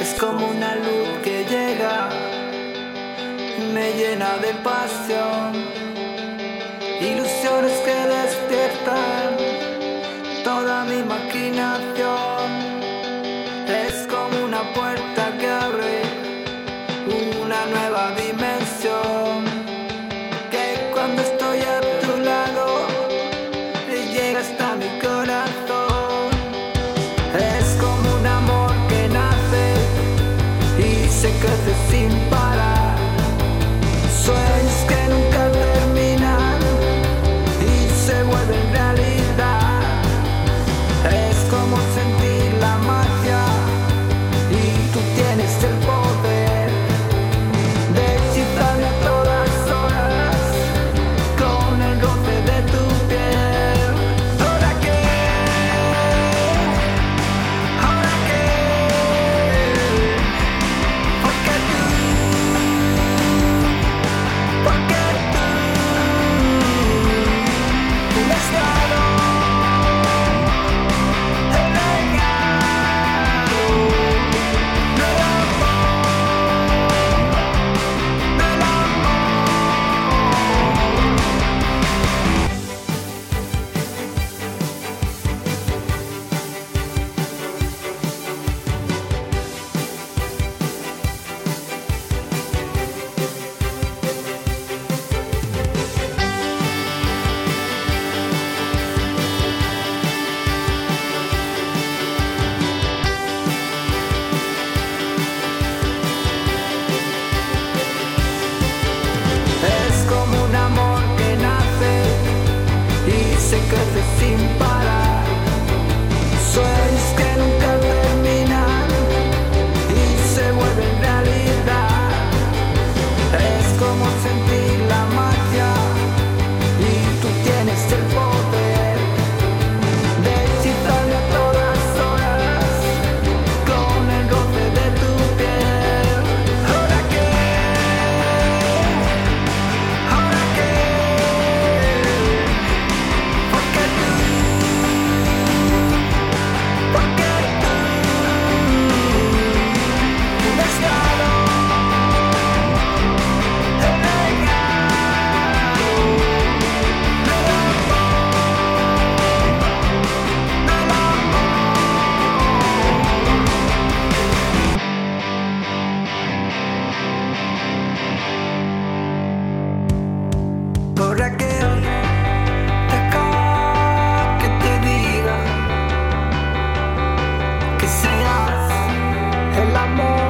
Es como una luz que llega y me llena de pasión. Ilusiones que despiertan toda mi imaginación. Se crece sin parar. Sueños que nunca terminan y se vuelven realidad. Es como sentir la magia y tú tienes el poder el amor.